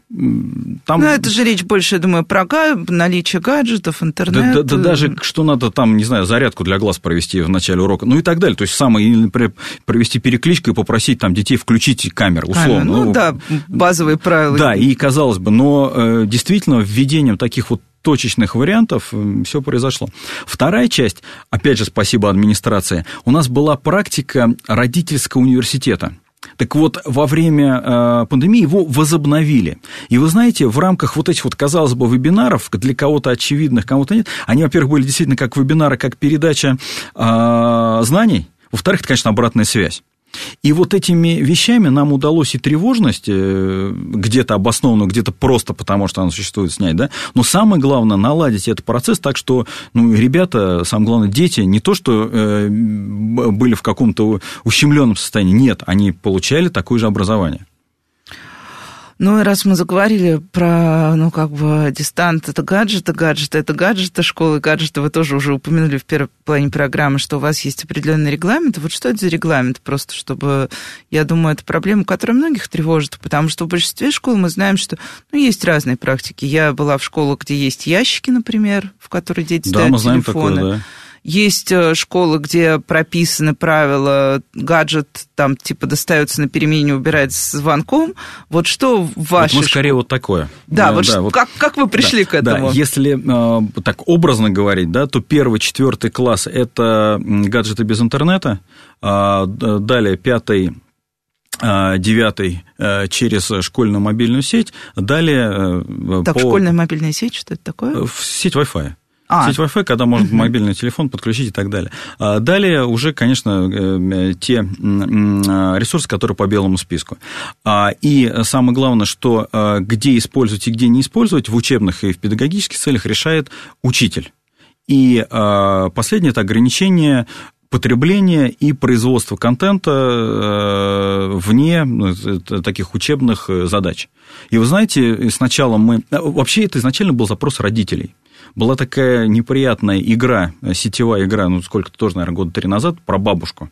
Там... Ну, это же речь больше, я думаю, про наличие гаджетов, интернет. Да, да, да даже что надо там, не знаю, зарядку для глаз провести в начале урока, ну и так далее. То есть самое, например, провести перекличку и попросить там детей включить камеру, условно. Камера, ну, ну да, базовые правила. Да, и казалось бы, но э, действительно введением таких вот точечных вариантов все произошло. Вторая часть, опять же, спасибо администрации, у нас была практика родительского университета. Так вот, во время э, пандемии его возобновили. И вы знаете, в рамках вот этих вот, казалось бы, вебинаров, для кого-то очевидных, кому-то нет, они, во-первых, были действительно как вебинары, как передача э, знаний, во-вторых, это, конечно, обратная связь. И вот этими вещами нам удалось и тревожность, э, где-то обоснованную, где-то просто потому, что она существует, снять, да, но самое главное наладить этот процесс так, что, ну, ребята, самое главное, дети, не то, что э, были в каком-то ущемленном состоянии, нет, они получали такое же образование. Ну, и раз мы заговорили про, ну, как бы, дистант, это гаджеты, гаджеты, это гаджеты, школы, гаджеты, вы тоже уже упомянули в первой плане программы, что у вас есть определенный регламент. Вот что это за регламент? Просто чтобы, я думаю, это проблема, которая многих тревожит, потому что в большинстве школ мы знаем, что, ну, есть разные практики. Я была в школах, где есть ящики, например, в которые дети да, ставят мы знаем телефоны. Такое, да. Есть э, школы, где прописаны правила, гаджет там типа достается на перемене, убирается звонком. Вот что в вашей... Вот мы скорее вот такое. Да, да вот, да, вот как, как вы пришли да, к этому? Да, если э, так образно говорить, да, то первый, четвертый класс – это гаджеты без интернета, а далее пятый, а, девятый э, через школьную мобильную сеть, далее... Так, по... школьная мобильная сеть, что это такое? Сеть Wi-Fi. А. Сеть Wi-Fi, когда можно угу. мобильный телефон подключить и так далее. А далее уже, конечно, э, те ресурсы, которые по белому списку. А, и самое главное, что э, где использовать и где не использовать в учебных и в педагогических целях решает учитель. И э, последнее – это ограничение потребления и производства контента вне ну, таких учебных задач. И вы знаете, сначала мы... Вообще это изначально был запрос родителей была такая неприятная игра, сетевая игра, ну, сколько-то тоже, наверное, года три назад, про бабушку.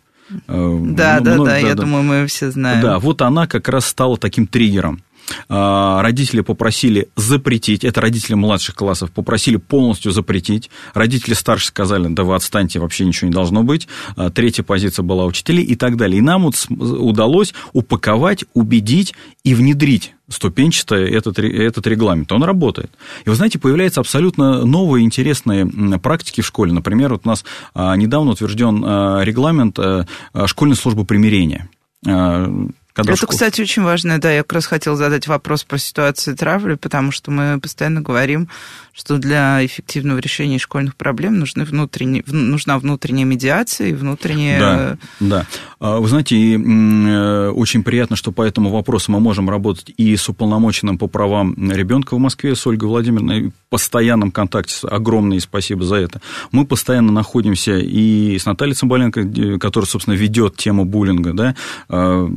Э, да, да, да, я думаю, мы все знаем. Да, вот она как раз стала таким триггером. А, родители попросили запретить, это родители младших классов, попросили полностью запретить. Родители старшие сказали, да вы отстаньте, вообще ничего не должно быть. А, третья позиция была учителей и так далее. И нам вот удалось упаковать, убедить и внедрить ступенчато этот, этот регламент. Он работает. И вы знаете, появляются абсолютно новые интересные практики в школе. Например, вот у нас а, недавно утвержден регламент школьной службы примирения когда Это, кстати, очень важно. Да, я как раз хотела задать вопрос про ситуацию травли, потому что мы постоянно говорим, что для эффективного решения школьных проблем нужны внутренние, нужна внутренняя медиация и внутренняя... Да, да. А, вы знаете, и, э, очень приятно, что по этому вопросу мы можем работать и с уполномоченным по правам ребенка в Москве, с Ольгой Владимировной, в постоянном контакте, огромное спасибо за это. Мы постоянно находимся и с Натальей Цымбаленко, которая, собственно, ведет тему буллинга, да, а,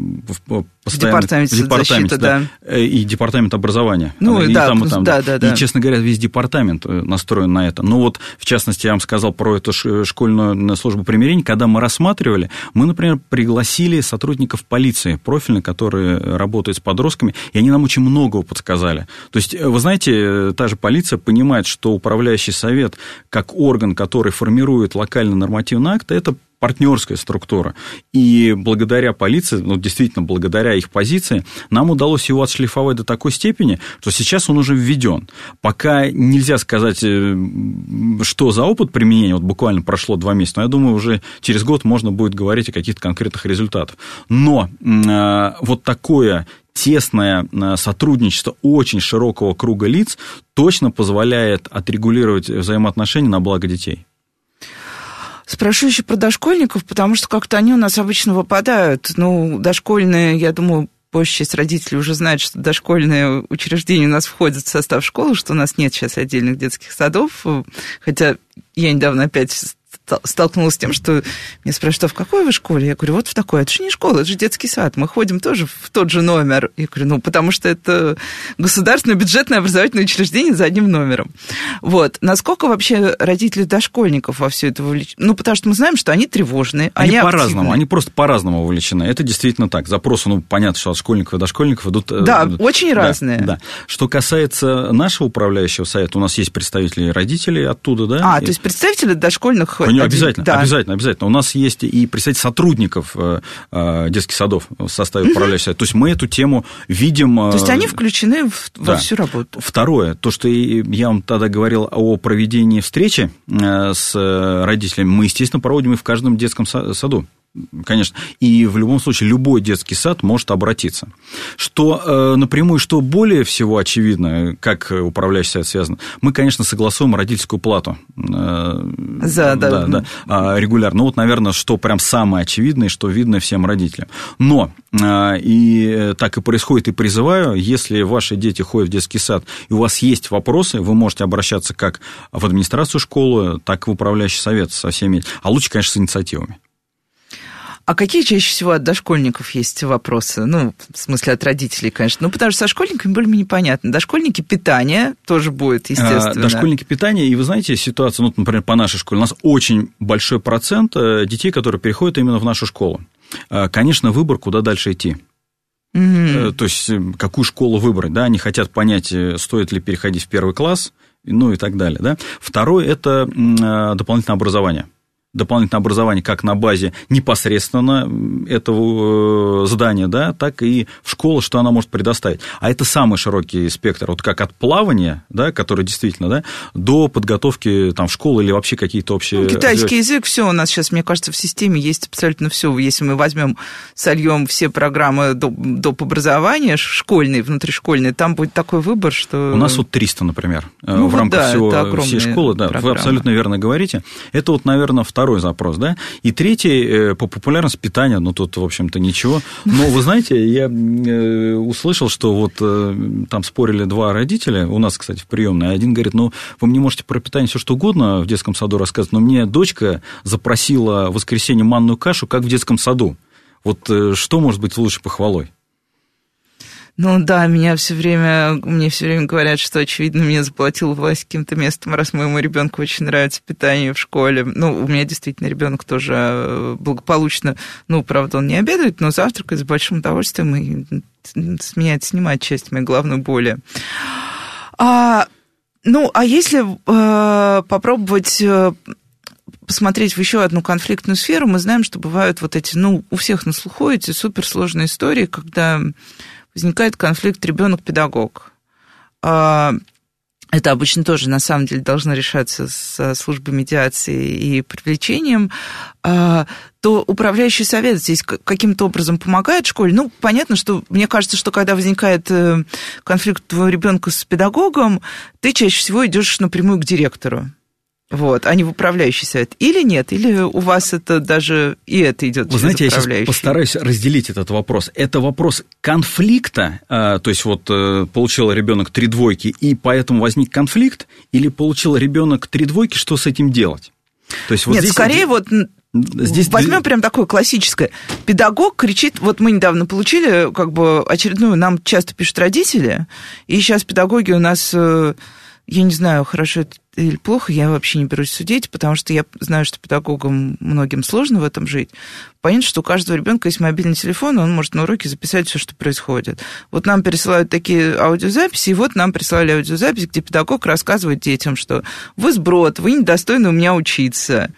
департамент, департамент защиты, да, да. И департамент образования. Ну, и да, там, и там, да, да, да. И, честно говоря, весь департамент э, настроен на это. Но вот, в частности, я вам сказал про эту школьную службу примирения. Когда мы рассматривали, мы, например, пригласили сотрудников полиции профильно, которые работают с подростками, и они нам очень многого подсказали. То есть, вы знаете, та же полиция понимает, что управляющий совет, как орган, который формирует локальный нормативный акт, это партнерская структура. И благодаря полиции, ну, действительно, благодаря их позиции, нам удалось его отшлифовать до такой степени, что сейчас он уже введен. Пока нельзя сказать, э, что за опыт применения, вот буквально прошло два месяца, но я думаю, уже через год можно будет говорить о каких-то конкретных результатах. Но э, вот такое тесное э, сотрудничество очень широкого круга лиц точно позволяет отрегулировать взаимоотношения на благо детей. Спрошу еще про дошкольников, потому что как-то они у нас обычно выпадают. Ну, дошкольные, я думаю, большая часть родителей уже знает, что дошкольные учреждения у нас входят в состав школы, что у нас нет сейчас отдельных детских садов. Хотя я недавно опять столкнулась с тем, что меня спрашивают, а в какой вы школе? Я говорю, вот в такой. Это же не школа, это же детский сад. Мы ходим тоже в тот же номер. Я говорю, ну, потому что это государственное бюджетное образовательное учреждение за одним номером. Вот. Насколько вообще родители дошкольников во все это вовлечены? Ну, потому что мы знаем, что они тревожные, они, они по-разному, они просто по-разному вовлечены. Это действительно так. Запросы, ну, понятно, что от школьников и дошкольников идут... Э, да, очень да, разные. Да. Что касается нашего управляющего совета, у нас есть представители родителей оттуда, да? А, и... то есть представители дошкольных Конечно, обязательно, да. обязательно, обязательно. У нас есть и представители сотрудников э, э, детских садов в составе угу. управляющего. То есть мы эту тему видим. То есть они включены в, да. во всю работу. Второе, то, что я вам тогда говорил о проведении встречи с родителями, мы, естественно, проводим и в каждом детском саду. Конечно. И в любом случае любой детский сад может обратиться. Что э, напрямую, что более всего очевидно, как управляющий совет связан, мы, конечно, согласуем родительскую плату. Э, За, да, да, да, да, регулярно. Ну, вот, наверное, что прям самое очевидное, что видно всем родителям. Но, э, и так и происходит, и призываю, если ваши дети ходят в детский сад, и у вас есть вопросы, вы можете обращаться как в администрацию школы, так и в управляющий совет со всеми, а лучше, конечно, с инициативами. А какие чаще всего от дошкольников есть вопросы? Ну, в смысле, от родителей, конечно. Ну, потому что со школьниками более-менее понятно. Дошкольники питания тоже будет, а, естественно. А, дошкольники питания, и вы знаете, ситуация, ну, например, по нашей школе, у нас очень большой процент э, детей, которые переходят именно в нашу школу. А, конечно, выбор, куда дальше идти. Mm-hmm. То есть, какую школу выбрать, да, они хотят понять, э, стоит ли переходить в первый класс, ну и так далее, да. Второе – это дополнительное образование дополнительное образование как на базе непосредственно этого э, здания, да, так и в школу, что она может предоставить. А это самый широкий спектр, вот как от плавания, да, который действительно, да, до подготовки там, в школу или вообще какие-то общие... Ну, китайский язык, все у нас сейчас, мне кажется, в системе есть абсолютно все. Если мы возьмем, сольем все программы доп. образования, школьные, внутришкольные, там будет такой выбор, что... У нас вот 300, например, э, ну, в вот рамках да, всего, всей школы, да, программа. вы абсолютно верно говорите. Это вот, наверное, второй второй запрос, да. И третий э, по популярности питания, ну, тут, в общем-то, ничего. Но вы знаете, я э, услышал, что вот э, там спорили два родителя, у нас, кстати, в приемной, один говорит, ну, вы мне можете про питание все что угодно в детском саду рассказывать, но мне дочка запросила в воскресенье манную кашу, как в детском саду. Вот что может быть лучше похвалой? Ну да, меня все время, мне все время говорят, что, очевидно, мне заплатил власть каким-то местом, раз моему ребенку очень нравится питание в школе. Ну, у меня действительно ребенок тоже э, благополучно, ну, правда, он не обедает, но завтракает с большим удовольствием и с меня это снимает часть моей головной боли. А, ну, а если э, попробовать э, посмотреть в еще одну конфликтную сферу, мы знаем, что бывают вот эти, ну, у всех на слуху эти суперсложные истории, когда возникает конфликт ребенок-педагог. А, это обычно тоже, на самом деле, должно решаться с службой медиации и привлечением, а, то управляющий совет здесь каким-то образом помогает школе. Ну, понятно, что мне кажется, что когда возникает э, конфликт твоего ребенка с педагогом, ты чаще всего идешь напрямую к директору вот, а не в управляющий совет. Или нет? Или у вас это даже и это идет Вы знаете, я сейчас постараюсь разделить этот вопрос. Это вопрос конфликта, а, то есть вот э, получил ребенок три двойки, и поэтому возник конфликт, или получил ребенок три двойки, что с этим делать? То есть вот Нет, здесь... скорее вот Здесь... Возьмем прям такое классическое. Педагог кричит, вот мы недавно получили как бы очередную, нам часто пишут родители, и сейчас педагоги у нас, э, я не знаю, хорошо это или плохо, я вообще не берусь судить, потому что я знаю, что педагогам многим сложно в этом жить. Понятно, что у каждого ребенка есть мобильный телефон, он может на уроке записать все, что происходит. Вот нам пересылают такие аудиозаписи, и вот нам прислали аудиозапись, где педагог рассказывает детям, что вы сброд, вы недостойны у меня учиться.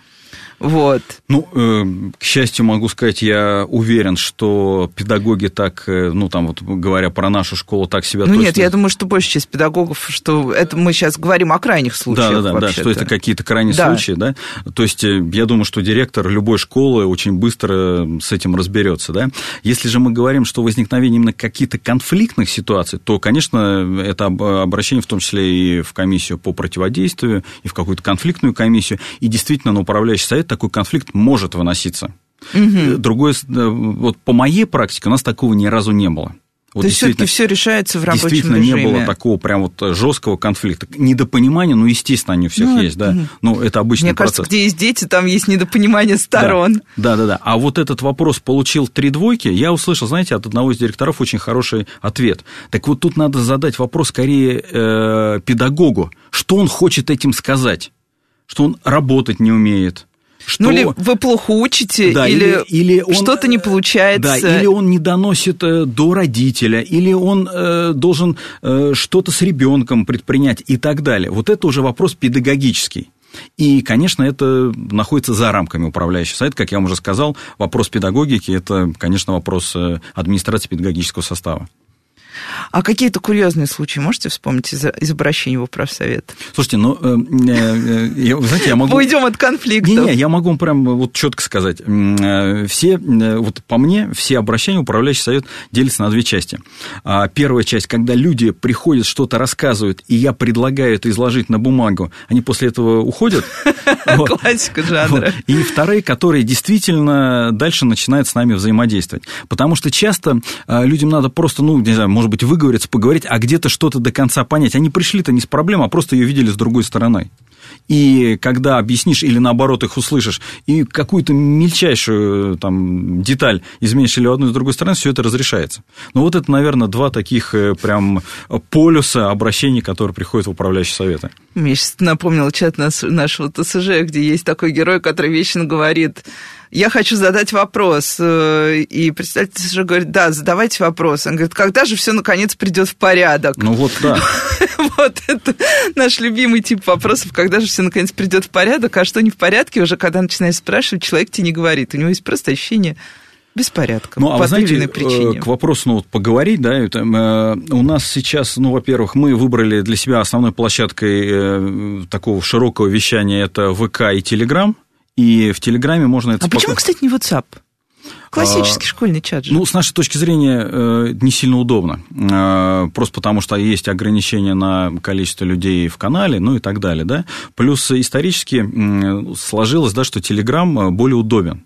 Вот. Ну, э, к счастью, могу сказать, я уверен, что педагоги так, э, ну, там вот говоря про нашу школу, так себя Ну, точно... нет, я думаю, что большая часть педагогов, что это мы сейчас говорим о крайних случаях. Да, да, да, да что это какие-то крайние да. случаи, да. То есть, э, я думаю, что директор любой школы очень быстро с этим разберется, да. Если же мы говорим, что возникновение именно каких-то конфликтных ситуаций, то, конечно, это обращение в том числе и в комиссию по противодействию, и в какую-то конфликтную комиссию, и действительно на управляющий совет такой конфликт может выноситься. Угу. Другое, э, вот по моей практике у нас такого ни разу не было. Вот То есть все-таки все решается в рабочем действительно режиме. Действительно не было такого прям вот жесткого конфликта. Недопонимания, ну, естественно, они у всех ну, есть, да. Ну, это обычный Мне процесс. кажется, где есть дети, там есть недопонимание сторон. Да, да, да. А вот этот вопрос получил три двойки, я услышал, знаете, от одного из директоров очень хороший ответ. Так вот тут надо задать вопрос скорее э, педагогу, что он хочет этим сказать, что он работать не умеет, что... Ну, или вы плохо учите, да, или, или, или что-то не получается. Да, или он не доносит э, до родителя, или он э, должен э, что-то с ребенком предпринять и так далее. Вот это уже вопрос педагогический. И, конечно, это находится за рамками управляющего совета. Как я вам уже сказал, вопрос педагогики – это, конечно, вопрос э, администрации педагогического состава. А какие-то курьезные случаи можете вспомнить из, из обращения в управсовет? Слушайте, ну, э, э, я, знаете, я могу... Уйдем от конфликта. Не-не, я могу прям вот четко сказать. Э, все, э, вот по мне, все обращения управляющий совет делятся на две части. А, первая часть, когда люди приходят, что-то рассказывают, и я предлагаю это изложить на бумагу, они после этого уходят. Классика жанра. И вторые, которые действительно дальше начинают с нами взаимодействовать. Потому что часто людям надо просто, ну, не знаю, может быть, выговориться, поговорить, а где-то что-то до конца понять. Они пришли-то не с проблемой, а просто ее видели с другой стороны. И когда объяснишь или наоборот их услышишь, и какую-то мельчайшую там, деталь изменишь или одну, или другой стороны, все это разрешается. Но вот это, наверное, два таких э, прям полюса обращений, которые приходят в управляющие советы. Сейчас напомнил чат нашего ТСЖ, где есть такой герой, который вечно говорит, я хочу задать вопрос. Э, и представитель говорит, да, задавайте вопрос. Он говорит, когда же все наконец придет в порядок? Ну вот да. Вот это наш любимый тип вопросов, когда же все наконец придет в порядок, а что не в порядке, уже когда начинаешь спрашивать, человек тебе не говорит. У него есть просто ощущение беспорядка. Ну, а вы знаете, э, причине. к вопросу, ну, вот поговорить, да, это, э, у нас сейчас, ну, во-первых, мы выбрали для себя основной площадкой э, такого широкого вещания это ВК и Телеграм, и в Телеграме можно это... А споко... почему, кстати, не WhatsApp? Классический а, школьный чат же. Ну, с нашей точки зрения, э, не сильно удобно. Э, просто потому, что есть ограничения на количество людей в канале, ну и так далее, да. Плюс исторически сложилось, да, что Телеграм более удобен.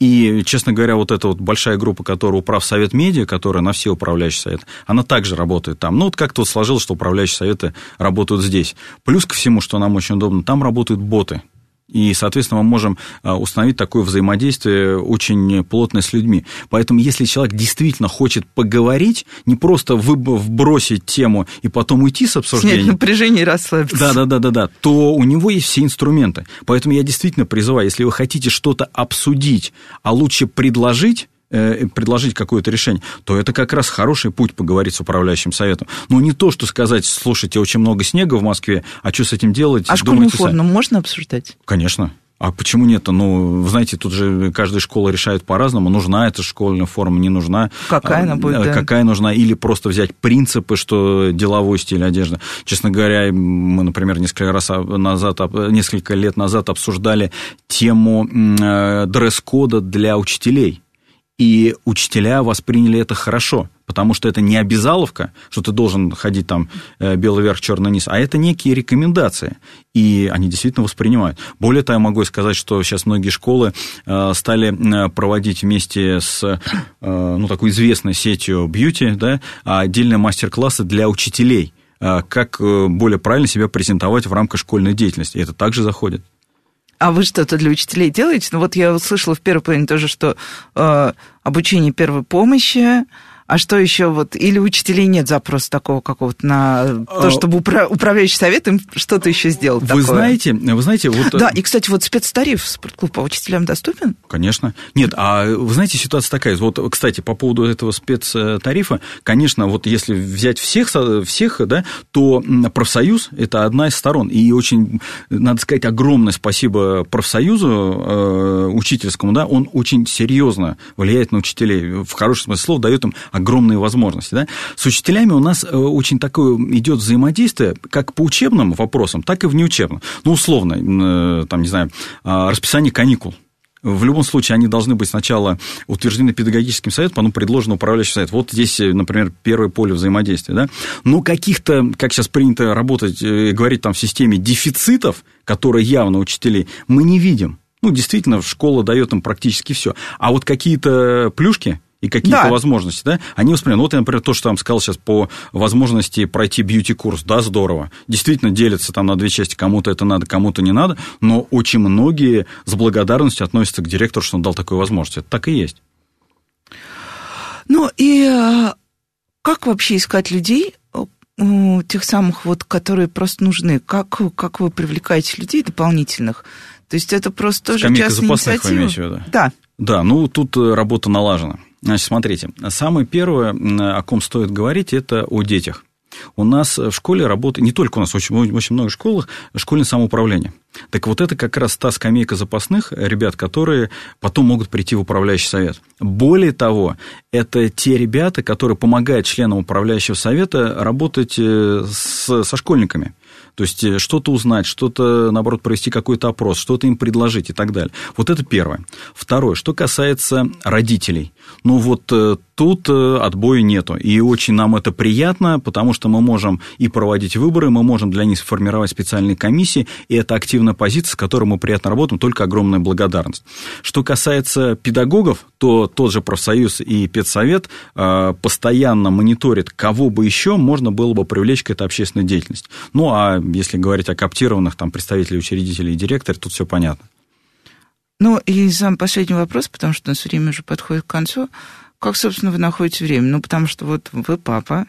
И, честно говоря, вот эта вот большая группа, которая управ Совет Медиа, которая на все управляющие советы, она также работает там. Ну, вот как-то вот сложилось, что управляющие советы работают здесь. Плюс ко всему, что нам очень удобно, там работают боты. И, соответственно, мы можем а, установить такое взаимодействие очень плотное с людьми. Поэтому, если человек действительно хочет поговорить, не просто вбросить тему и потом уйти с обсуждения... Снять напряжение и расслабиться. Да, да, да, да, да, то у него есть все инструменты. Поэтому я действительно призываю, если вы хотите что-то обсудить, а лучше предложить, предложить какое-то решение, то это как раз хороший путь поговорить с управляющим советом. Но не то, что сказать, слушайте, очень много снега в Москве, а что с этим делать? А школьную форму сами. можно обсуждать? Конечно. А почему нет? Ну, знаете, тут же каждая школа решает по-разному, нужна эта школьная форма, не нужна. Какая она будет, э, да. Какая нужна, или просто взять принципы, что деловой стиль одежды. Честно говоря, мы, например, несколько, раз назад, несколько лет назад обсуждали тему э, дресс-кода для учителей и учителя восприняли это хорошо, потому что это не обязаловка, что ты должен ходить там э, белый верх, черный низ, а это некие рекомендации. И они действительно воспринимают. Более того, я могу сказать, что сейчас многие школы э, стали э, проводить вместе с ну, такой известной сетью бьюти да, отдельные мастер-классы для учителей, как более правильно себя презентовать в рамках школьной деятельности. И это также заходит. А вы что-то для учителей делаете? Ну вот я услышала в первой половине тоже, что э, обучение первой помощи, а что еще вот? Или учителей нет запроса такого какого-то на то, а, чтобы упра- управляющий совет им что-то еще сделал? Вы такое? знаете, вы знаете, вот... Да, и, кстати, вот спецтариф спортклуб по учителям доступен? Конечно. Нет, а вы знаете, ситуация такая. Вот, кстати, по поводу этого спецтарифа, конечно, вот если взять всех, всех да, то профсоюз – это одна из сторон. И очень, надо сказать, огромное спасибо профсоюзу э, учительскому, да, он очень серьезно влияет на учителей, в хорошем смысле слова, дает им огромные возможности. Да? С учителями у нас э, очень такое идет взаимодействие как по учебным вопросам, так и в. Ну, условно, э, там, не знаю, а, расписание каникул. В любом случае, они должны быть сначала утверждены педагогическим советом, потом предложены управляющий совет. Вот здесь, э, например, первое поле взаимодействия. Да? Но каких-то, как сейчас принято работать, говорить там в системе дефицитов, которые явно учителей, мы не видим. Ну, действительно, школа дает им практически все. А вот какие-то плюшки, и какие-то да. возможности, да, они воспринимают. Вот я, например, то, что там сказал сейчас по возможности пройти бьюти-курс, да, здорово. Действительно делятся там на две части, кому-то это надо, кому-то не надо, но очень многие с благодарностью относятся к директору, что он дал такую возможность. Это так и есть. Ну, и э, как вообще искать людей, э, тех самых вот, которые просто нужны? Как, как вы привлекаете людей дополнительных? То есть это просто тоже частная инициатива? вы имеете в виду? Да. Да, ну тут э, работа налажена. Значит, смотрите, самое первое, о ком стоит говорить, это о детях. У нас в школе работает, не только у нас, очень, очень много школах, школьное самоуправление. Так вот это как раз та скамейка запасных ребят, которые потом могут прийти в управляющий совет. Более того, это те ребята, которые помогают членам управляющего совета работать э, с, со школьниками. То есть э, что-то узнать, что-то, наоборот, провести какой-то опрос, что-то им предложить и так далее. Вот это первое. Второе, что касается родителей. Ну вот э, тут э, отбоя нету. И очень нам это приятно, потому что мы можем и проводить выборы, мы можем для них сформировать специальные комиссии, и это активная позиция, с которой мы приятно работаем, только огромная благодарность. Что касается педагогов, то тот же профсоюз и педсовет постоянно мониторит, кого бы еще можно было бы привлечь к этой общественной деятельности. Ну, а если говорить о коптированных там, представителей, учредителей и директоров, тут все понятно. Ну, и сам последний вопрос, потому что у нас время уже подходит к концу. Как, собственно, вы находите время? Ну, потому что вот вы папа,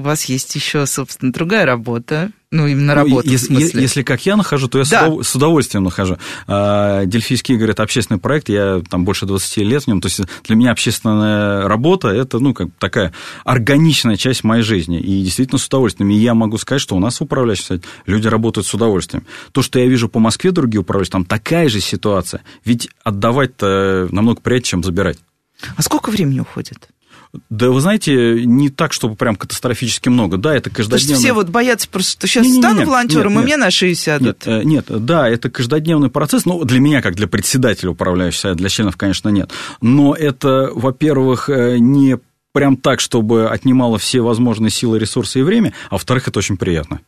у вас есть еще, собственно, другая работа, ну, именно работа, ну, если, в смысле. Если как я нахожу, то я да. с удовольствием нахожу. А, Дельфийский игры – это общественный проект, я там больше 20 лет в нем, то есть для меня общественная работа – это, ну, как такая органичная часть моей жизни, и действительно с удовольствием. И я могу сказать, что у нас совете люди работают с удовольствием. То, что я вижу по Москве другие управляющие, там такая же ситуация, ведь отдавать-то намного приятнее, чем забирать. А сколько времени уходит? Да, вы знаете, не так, чтобы прям катастрофически много. Да, это каждодневно. все вот боятся просто, что сейчас не, не, стану не, волонтером, нет, и мне на шею сядут. Нет, э, нет, да, это каждодневный процесс. Ну, для меня, как для председателя управляющего совета, для членов, конечно, нет. Но это, во-первых, э, не прям так, чтобы отнимало все возможные силы, ресурсы и время, а во-вторых, это очень приятно.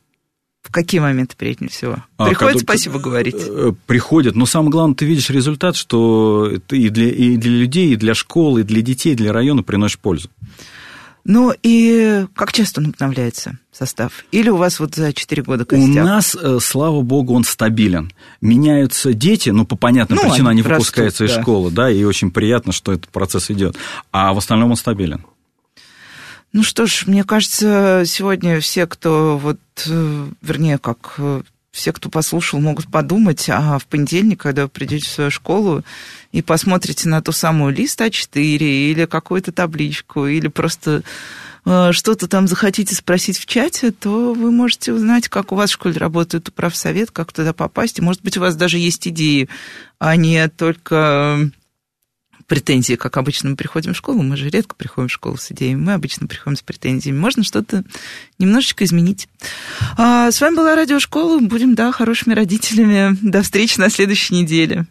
В какие моменты приятнее всего? А, Приходит когда, спасибо говорить? Э, приходит, но самое главное, ты видишь результат, что ты и для, и для людей, и для школы, и для детей, и для района приносишь пользу. Ну и как часто он обновляется, состав? Или у вас вот за 4 года костяк? У нас, э, слава богу, он стабилен. Меняются дети, ну, по понятным ну, причинам, они, они выпускаются растут, из да. школы, да, и очень приятно, что этот процесс идет. А в остальном он стабилен. Ну что ж, мне кажется, сегодня все, кто вот, э, вернее, как э, все, кто послушал, могут подумать, а в понедельник, когда вы придете в свою школу и посмотрите на ту самую лист А4 или какую-то табличку, или просто э, что-то там захотите спросить в чате, то вы можете узнать, как у вас в школе работает управсовет, как туда попасть. И, может быть, у вас даже есть идеи, а не только претензии, как обычно мы приходим в школу, мы же редко приходим в школу с идеями, мы обычно приходим с претензиями. Можно что-то немножечко изменить. А, с вами была Радиошкола. Будем, да, хорошими родителями. До встречи на следующей неделе.